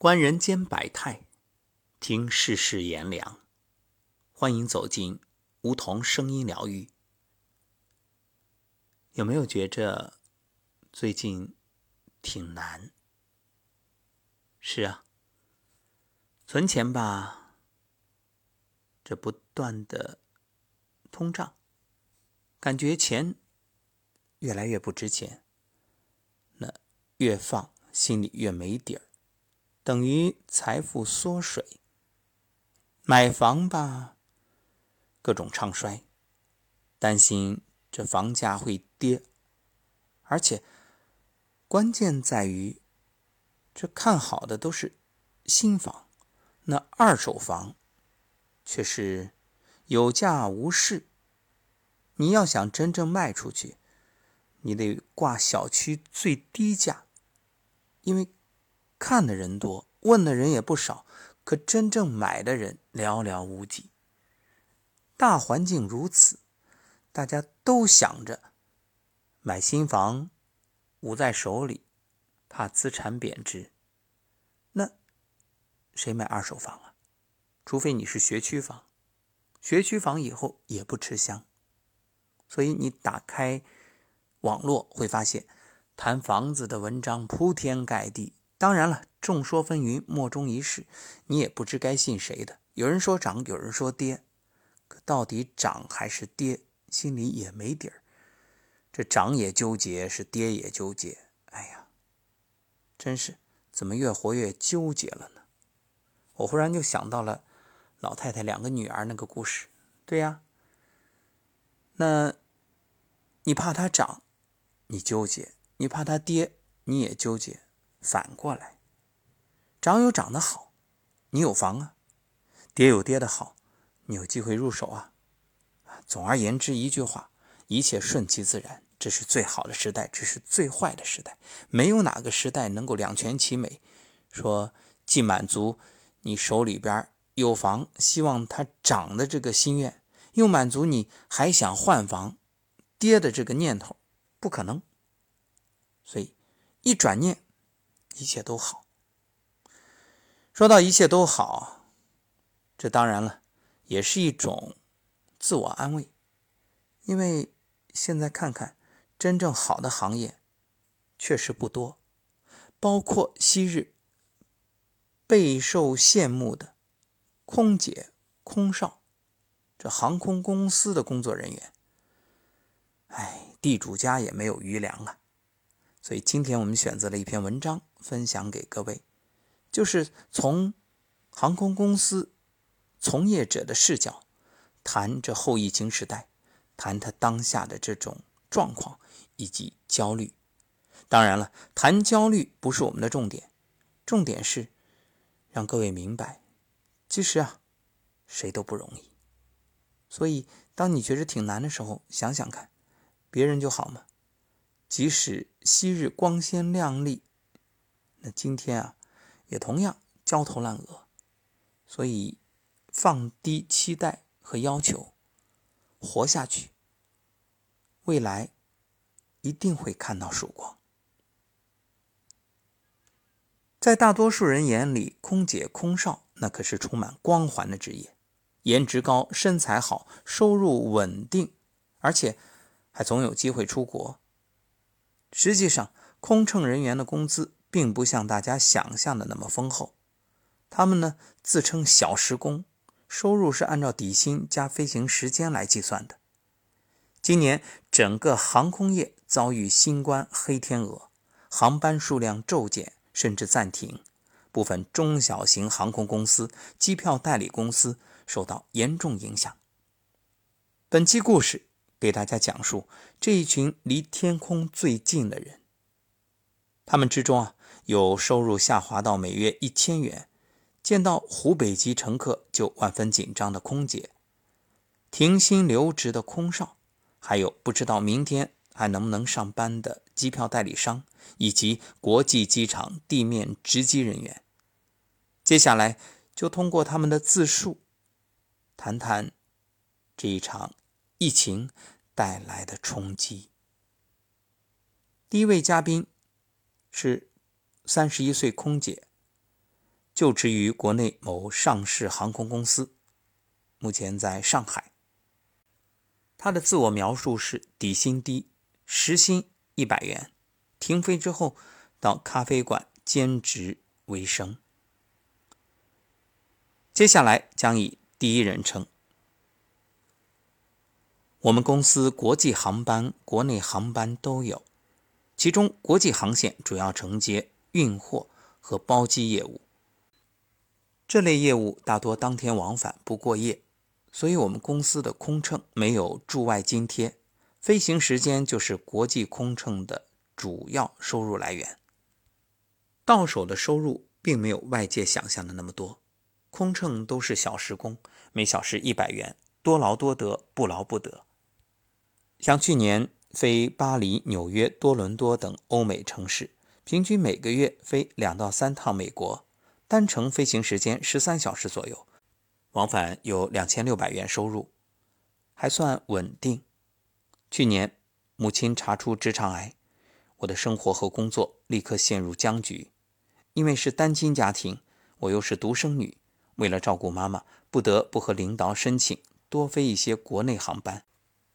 观人间百态，听世事炎凉。欢迎走进梧桐声音疗愈。有没有觉着最近挺难？是啊，存钱吧，这不断的通胀，感觉钱越来越不值钱。那越放，心里越没底儿。等于财富缩水，买房吧，各种唱衰，担心这房价会跌，而且关键在于，这看好的都是新房，那二手房却是有价无市。你要想真正卖出去，你得挂小区最低价，因为。看的人多，问的人也不少，可真正买的人寥寥无几。大环境如此，大家都想着买新房，捂在手里，怕资产贬值。那谁买二手房啊？除非你是学区房，学区房以后也不吃香。所以你打开网络会发现，谈房子的文章铺天盖地。当然了，众说纷纭，莫衷一是，你也不知该信谁的。有人说涨，有人说跌，可到底涨还是跌，心里也没底儿。这涨也纠结，是跌也纠结。哎呀，真是怎么越活越纠结了呢？我忽然就想到了老太太两个女儿那个故事。对呀，那你怕它涨，你纠结；你怕它跌，你也纠结。反过来，涨有涨得好，你有房啊；跌有跌的好，你有机会入手啊。总而言之，一句话，一切顺其自然，这是最好的时代，这是最坏的时代。没有哪个时代能够两全其美，说既满足你手里边有房，希望它涨的这个心愿，又满足你还想换房跌的这个念头，不可能。所以一转念。一切都好。说到一切都好，这当然了，也是一种自我安慰，因为现在看看真正好的行业确实不多，包括昔日备受羡慕的空姐、空少，这航空公司的工作人员，哎，地主家也没有余粮啊。所以今天我们选择了一篇文章分享给各位，就是从航空公司从业者的视角谈这后疫情时代，谈他当下的这种状况以及焦虑。当然了，谈焦虑不是我们的重点，重点是让各位明白，其实啊，谁都不容易。所以当你觉得挺难的时候，想想看，别人就好吗？即使昔日光鲜亮丽，那今天啊，也同样焦头烂额。所以，放低期待和要求，活下去，未来一定会看到曙光。在大多数人眼里，空姐、空少那可是充满光环的职业，颜值高、身材好、收入稳定，而且还总有机会出国。实际上，空乘人员的工资并不像大家想象的那么丰厚。他们呢自称小时工，收入是按照底薪加飞行时间来计算的。今年整个航空业遭遇新冠黑天鹅，航班数量骤减甚至暂停，部分中小型航空公司、机票代理公司受到严重影响。本期故事。给大家讲述这一群离天空最近的人。他们之中啊，有收入下滑到每月一千元，见到湖北籍乘客就万分紧张的空姐，停薪留职的空少，还有不知道明天还能不能上班的机票代理商以及国际机场地面值机人员。接下来就通过他们的自述，谈谈这一场。疫情带来的冲击。第一位嘉宾是三十一岁空姐，就职于国内某上市航空公司，目前在上海。他的自我描述是：底薪低，时薪一百元，停飞之后到咖啡馆兼职为生。接下来将以第一人称。我们公司国际航班、国内航班都有，其中国际航线主要承接运货和包机业务。这类业务大多当天往返不过夜，所以我们公司的空乘没有驻外津贴，飞行时间就是国际空乘的主要收入来源。到手的收入并没有外界想象的那么多，空乘都是小时工，每小时一百元，多劳多得，不劳不得。像去年飞巴黎、纽约、多伦多等欧美城市，平均每个月飞两到三趟美国，单程飞行时间十三小时左右，往返有两千六百元收入，还算稳定。去年母亲查出直肠癌，我的生活和工作立刻陷入僵局。因为是单亲家庭，我又是独生女，为了照顾妈妈，不得不和领导申请多飞一些国内航班。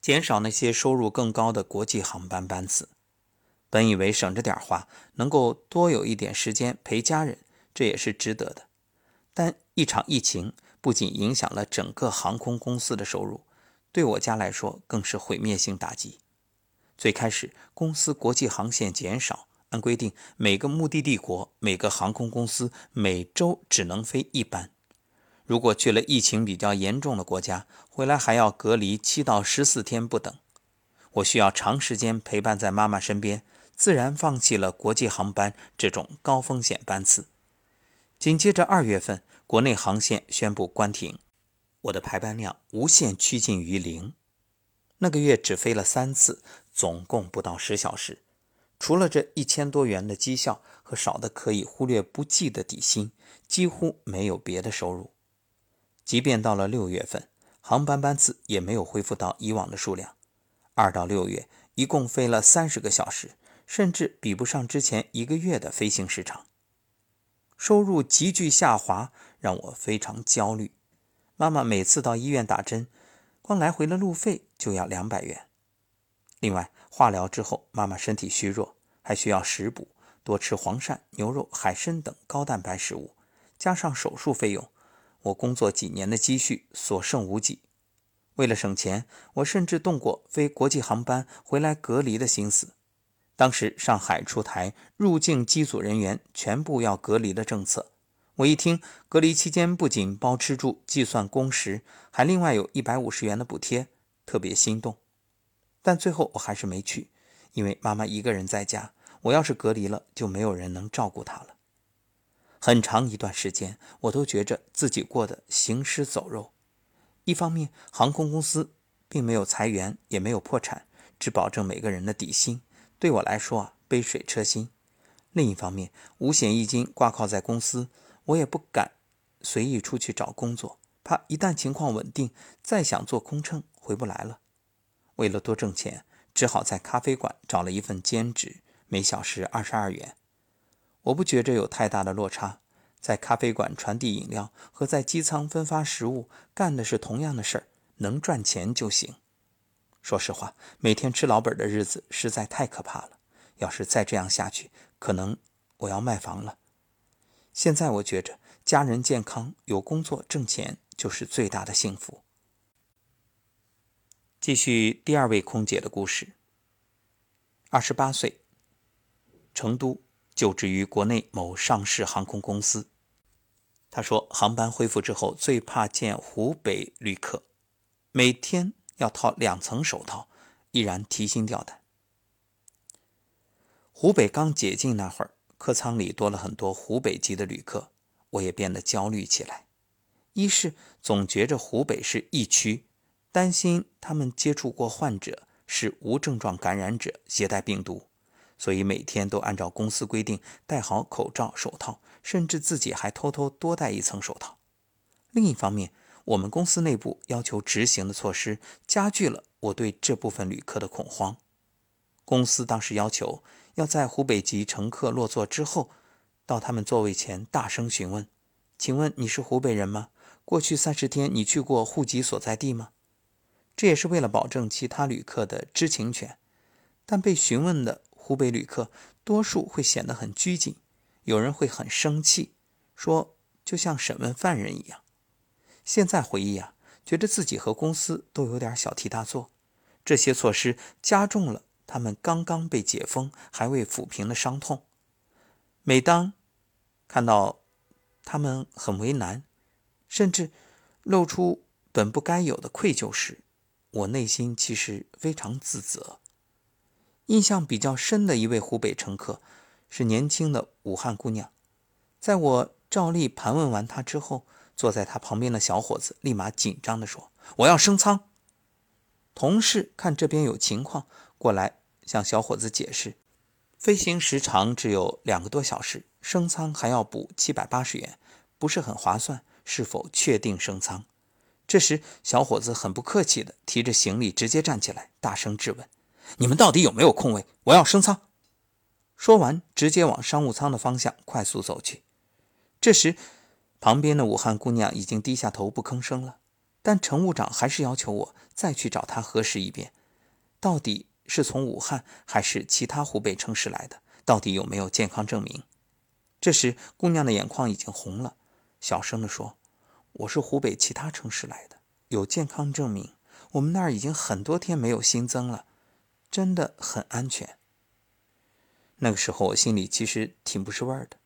减少那些收入更高的国际航班班次，本以为省着点花，能够多有一点时间陪家人，这也是值得的。但一场疫情不仅影响了整个航空公司的收入，对我家来说更是毁灭性打击。最开始公司国际航线减少，按规定每个目的地国每个航空公司每周只能飞一班。如果去了疫情比较严重的国家，回来还要隔离七到十四天不等。我需要长时间陪伴在妈妈身边，自然放弃了国际航班这种高风险班次。紧接着二月份，国内航线宣布关停，我的排班量无限趋近于零。那个月只飞了三次，总共不到十小时。除了这一千多元的绩效和少的可以忽略不计的底薪，几乎没有别的收入。即便到了六月份，航班班次也没有恢复到以往的数量。二到六月一共飞了三十个小时，甚至比不上之前一个月的飞行时长。收入急剧下滑，让我非常焦虑。妈妈每次到医院打针，光来回的路费就要两百元。另外，化疗之后，妈妈身体虚弱，还需要食补，多吃黄鳝、牛肉、海参等高蛋白食物，加上手术费用。我工作几年的积蓄所剩无几，为了省钱，我甚至动过飞国际航班回来隔离的心思。当时上海出台入境机组人员全部要隔离的政策，我一听隔离期间不仅包吃住、计算工时，还另外有一百五十元的补贴，特别心动。但最后我还是没去，因为妈妈一个人在家，我要是隔离了，就没有人能照顾她了。很长一段时间，我都觉着自己过得行尸走肉。一方面，航空公司并没有裁员，也没有破产，只保证每个人的底薪，对我来说啊，杯水车薪。另一方面，五险一金挂靠在公司，我也不敢随意出去找工作，怕一旦情况稳定，再想做空乘回不来了。为了多挣钱，只好在咖啡馆找了一份兼职，每小时二十二元。我不觉着有太大的落差，在咖啡馆传递饮料和在机舱分发食物，干的是同样的事儿，能赚钱就行。说实话，每天吃老本的日子实在太可怕了。要是再这样下去，可能我要卖房了。现在我觉着家人健康、有工作挣钱就是最大的幸福。继续第二位空姐的故事。二十八岁，成都。就职于国内某上市航空公司。他说，航班恢复之后，最怕见湖北旅客，每天要套两层手套，依然提心吊胆。湖北刚解禁那会儿，客舱里多了很多湖北籍的旅客，我也变得焦虑起来。一是总觉着湖北是疫区，担心他们接触过患者是无症状感染者，携带病毒。所以每天都按照公司规定戴好口罩、手套，甚至自己还偷偷多戴一层手套。另一方面，我们公司内部要求执行的措施加剧了我对这部分旅客的恐慌。公司当时要求要在湖北籍乘客落座之后，到他们座位前大声询问：“请问你是湖北人吗？过去三十天你去过户籍所在地吗？这也是为了保证其他旅客的知情权。但被询问的湖北旅客多数会显得很拘谨，有人会很生气，说就像审问犯人一样。现在回忆啊，觉得自己和公司都有点小题大做。这些措施加重了他们刚刚被解封还未抚平的伤痛。每当看到他们很为难，甚至露出本不该有的愧疚时，我内心其实非常自责。印象比较深的一位湖北乘客是年轻的武汉姑娘，在我照例盘问完她之后，坐在他旁边的小伙子立马紧张地说：“我要升舱。”同事看这边有情况，过来向小伙子解释，飞行时长只有两个多小时，升舱还要补七百八十元，不是很划算。是否确定升舱？这时，小伙子很不客气地提着行李直接站起来，大声质问。你们到底有没有空位？我要升舱。说完，直接往商务舱的方向快速走去。这时，旁边的武汉姑娘已经低下头不吭声了。但乘务长还是要求我再去找她核实一遍，到底是从武汉还是其他湖北城市来的，到底有没有健康证明。这时，姑娘的眼眶已经红了，小声地说：“我是湖北其他城市来的，有健康证明。我们那儿已经很多天没有新增了。”真的很安全。那个时候我心里其实挺不是味儿的，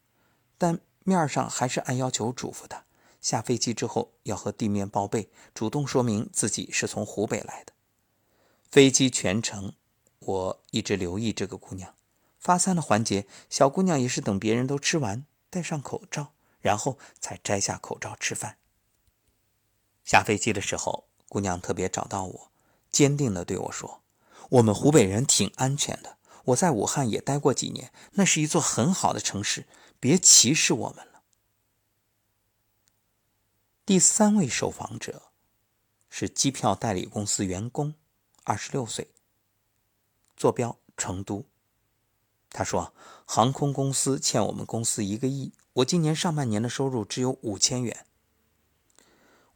但面上还是按要求嘱咐他，下飞机之后要和地面报备，主动说明自己是从湖北来的。飞机全程我一直留意这个姑娘，发餐的环节，小姑娘也是等别人都吃完，戴上口罩，然后才摘下口罩吃饭。下飞机的时候，姑娘特别找到我，坚定地对我说。我们湖北人挺安全的，我在武汉也待过几年，那是一座很好的城市，别歧视我们了。第三位受访者是机票代理公司员工，二十六岁，坐标成都。他说：“航空公司欠我们公司一个亿，我今年上半年的收入只有五千元。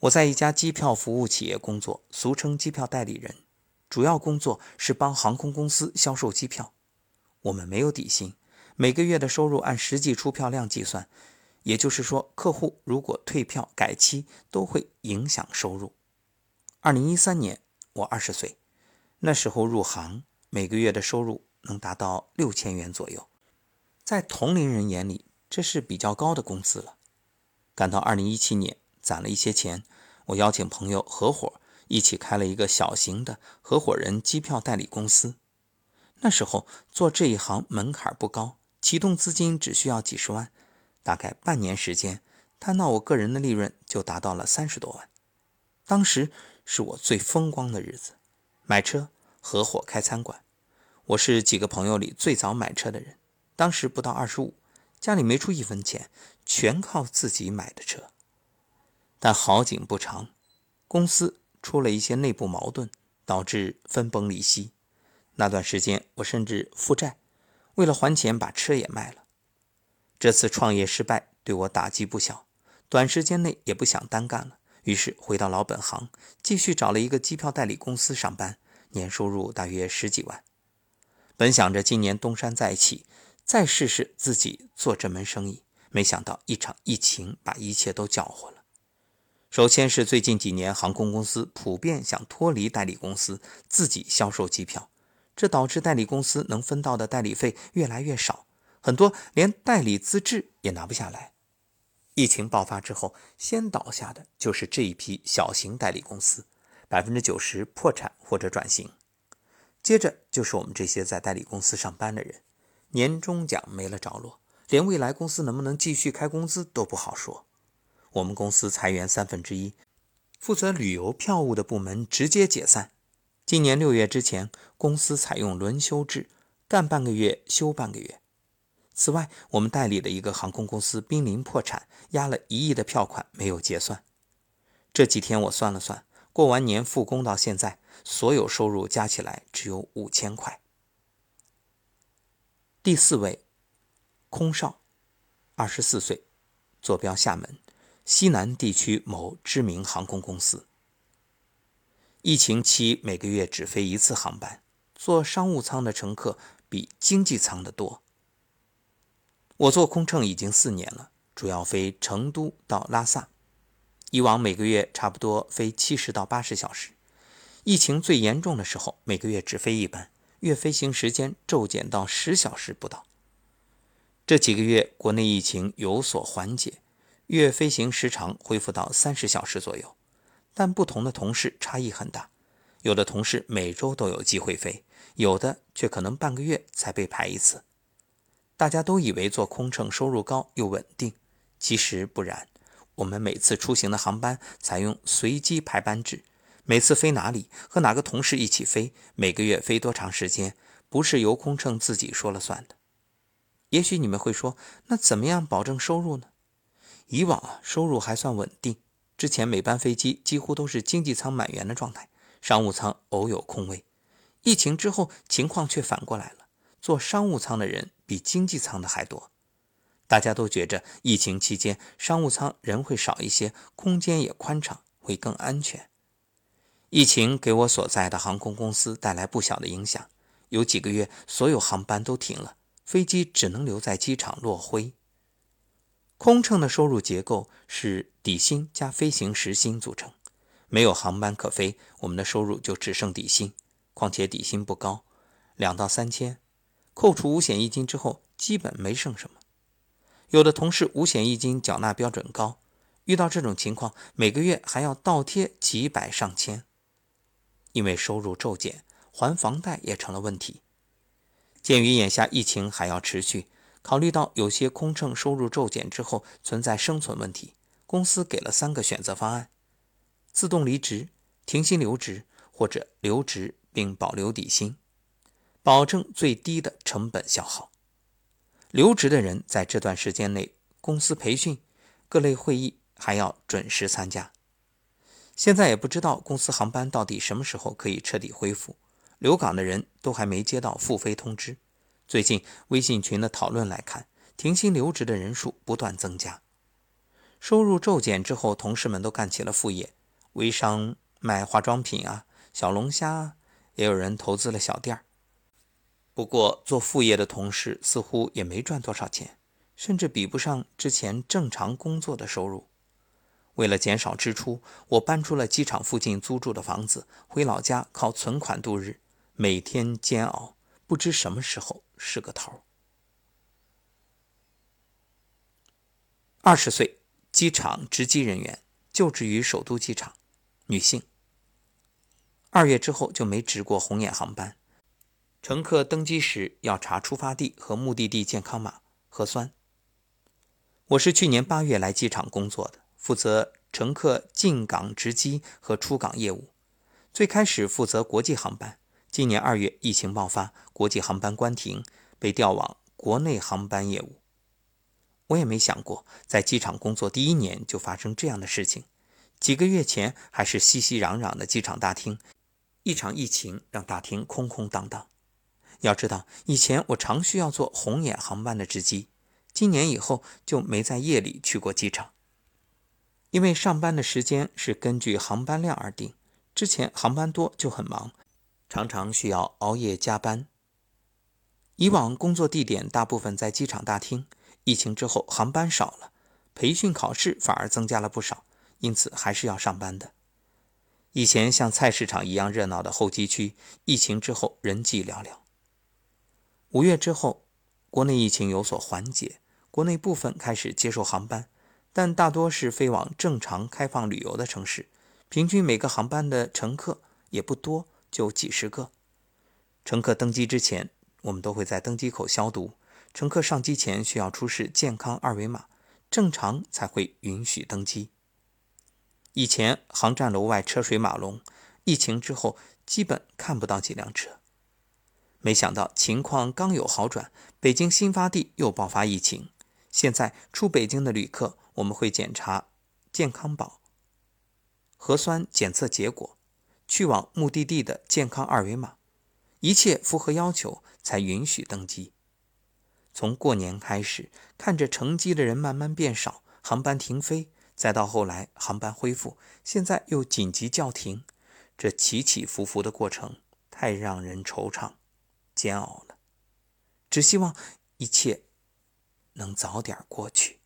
我在一家机票服务企业工作，俗称机票代理人。”主要工作是帮航空公司销售机票，我们没有底薪，每个月的收入按实际出票量计算，也就是说，客户如果退票改期都会影响收入。二零一三年我二十岁，那时候入行，每个月的收入能达到六千元左右，在同龄人眼里这是比较高的工资了。赶到二零一七年，攒了一些钱，我邀请朋友合伙。一起开了一个小型的合伙人机票代理公司。那时候做这一行门槛不高，启动资金只需要几十万，大概半年时间，摊到我个人的利润就达到了三十多万。当时是我最风光的日子，买车、合伙开餐馆。我是几个朋友里最早买车的人，当时不到二十五，家里没出一分钱，全靠自己买的车。但好景不长，公司。出了一些内部矛盾，导致分崩离析。那段时间，我甚至负债，为了还钱，把车也卖了。这次创业失败对我打击不小，短时间内也不想单干了，于是回到老本行，继续找了一个机票代理公司上班，年收入大约十几万。本想着今年东山再起，再试试自己做这门生意，没想到一场疫情把一切都搅和了。首先是最近几年，航空公司普遍想脱离代理公司，自己销售机票，这导致代理公司能分到的代理费越来越少，很多连代理资质也拿不下来。疫情爆发之后，先倒下的就是这一批小型代理公司，百分之九十破产或者转型。接着就是我们这些在代理公司上班的人，年终奖没了着落，连未来公司能不能继续开工资都不好说。我们公司裁员三分之一，负责旅游票务的部门直接解散。今年六月之前，公司采用轮休制，干半个月休半个月。此外，我们代理的一个航空公司濒临破产，压了一亿的票款没有结算。这几天我算了算，过完年复工到现在，所有收入加起来只有五千块。第四位，空少，二十四岁，坐标厦门。西南地区某知名航空公司。疫情期每个月只飞一次航班，坐商务舱的乘客比经济舱的多。我做空乘已经四年了，主要飞成都到拉萨，以往每个月差不多飞七十到八十小时。疫情最严重的时候，每个月只飞一班，月飞行时间骤减到十小时不到。这几个月国内疫情有所缓解，月飞行时长恢复到三十小时左右。但不同的同事差异很大，有的同事每周都有机会飞，有的却可能半个月才被排一次。大家都以为做空乘收入高又稳定，其实不然。我们每次出行的航班采用随机排班制，每次飞哪里和哪个同事一起飞，每个月飞多长时间，不是由空乘自己说了算的。也许你们会说，那怎么样保证收入呢？以往啊，收入还算稳定。之前每班飞机几乎都是经济舱满员的状态，商务舱偶有空位。疫情之后，情况却反过来了，坐商务舱的人比经济舱的还多。大家都觉着疫情期间商务舱人会少一些，空间也宽敞，会更安全。疫情给我所在的航空公司带来不小的影响，有几个月所有航班都停了，飞机只能留在机场落灰。空乘的收入结构是底薪加飞行时薪组成，没有航班可飞，我们的收入就只剩底薪。况且底薪不高，两到三千，扣除五险一金之后，基本没剩什么。有的同事五险一金缴纳标准高，遇到这种情况，每个月还要倒贴几百上千。因为收入骤减，还房贷也成了问题。鉴于眼下疫情还要持续。考虑到有些空乘收入骤减之后存在生存问题，公司给了三个选择方案：自动离职、停薪留职或者留职并保留底薪，保证最低的成本消耗。留职的人在这段时间内，公司培训、各类会议还要准时参加。现在也不知道公司航班到底什么时候可以彻底恢复，留岗的人都还没接到复飞通知。最近微信群的讨论来看，停薪留职的人数不断增加。收入骤减之后，同事们都干起了副业，微商卖化妆品啊，小龙虾，也有人投资了小店儿。不过做副业的同事似乎也没赚多少钱，甚至比不上之前正常工作的收入。为了减少支出，我搬出了机场附近租住的房子，回老家靠存款度日，每天煎熬，不知什么时候。是个头。二十岁，机场值机人员，就职于首都机场，女性。二月之后就没值过红眼航班。乘客登机时要查出发地和目的地健康码、核酸。我是去年八月来机场工作的，负责乘客进港值机和出港业务。最开始负责国际航班。今年二月，疫情爆发，国际航班关停，被调往国内航班业务。我也没想过，在机场工作第一年就发生这样的事情。几个月前还是熙熙攘攘的机场大厅，一场疫情让大厅空空荡荡。要知道，以前我常需要坐红眼航班的值机，今年以后就没在夜里去过机场，因为上班的时间是根据航班量而定。之前航班多就很忙。常常需要熬夜加班。以往工作地点大部分在机场大厅，疫情之后航班少了，培训考试反而增加了不少，因此还是要上班的。以前像菜市场一样热闹的候机区，疫情之后人迹寥寥。五月之后，国内疫情有所缓解，国内部分开始接受航班，但大多是飞往正常开放旅游的城市，平均每个航班的乘客也不多。就几十个乘客登机之前，我们都会在登机口消毒。乘客上机前需要出示健康二维码，正常才会允许登机。以前航站楼外车水马龙，疫情之后基本看不到几辆车。没想到情况刚有好转，北京新发地又爆发疫情。现在出北京的旅客，我们会检查健康宝、核酸检测结果。去往目的地的健康二维码，一切符合要求才允许登机。从过年开始，看着乘机的人慢慢变少，航班停飞，再到后来航班恢复，现在又紧急叫停，这起起伏伏的过程太让人惆怅、煎熬了。只希望一切能早点过去。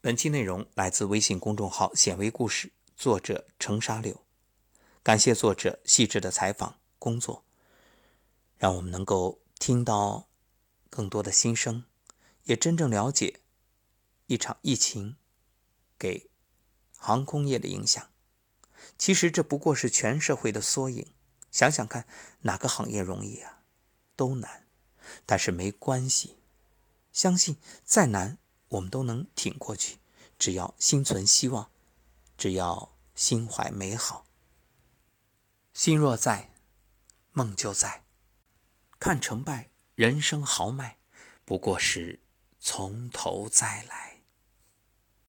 本期内容来自微信公众号“显微故事”，作者程沙柳。感谢作者细致的采访工作，让我们能够听到更多的心声，也真正了解一场疫情给航空业的影响。其实这不过是全社会的缩影。想想看，哪个行业容易啊？都难。但是没关系，相信再难我们都能挺过去。只要心存希望，只要心怀美好。心若在，梦就在。看成败，人生豪迈，不过是从头再来。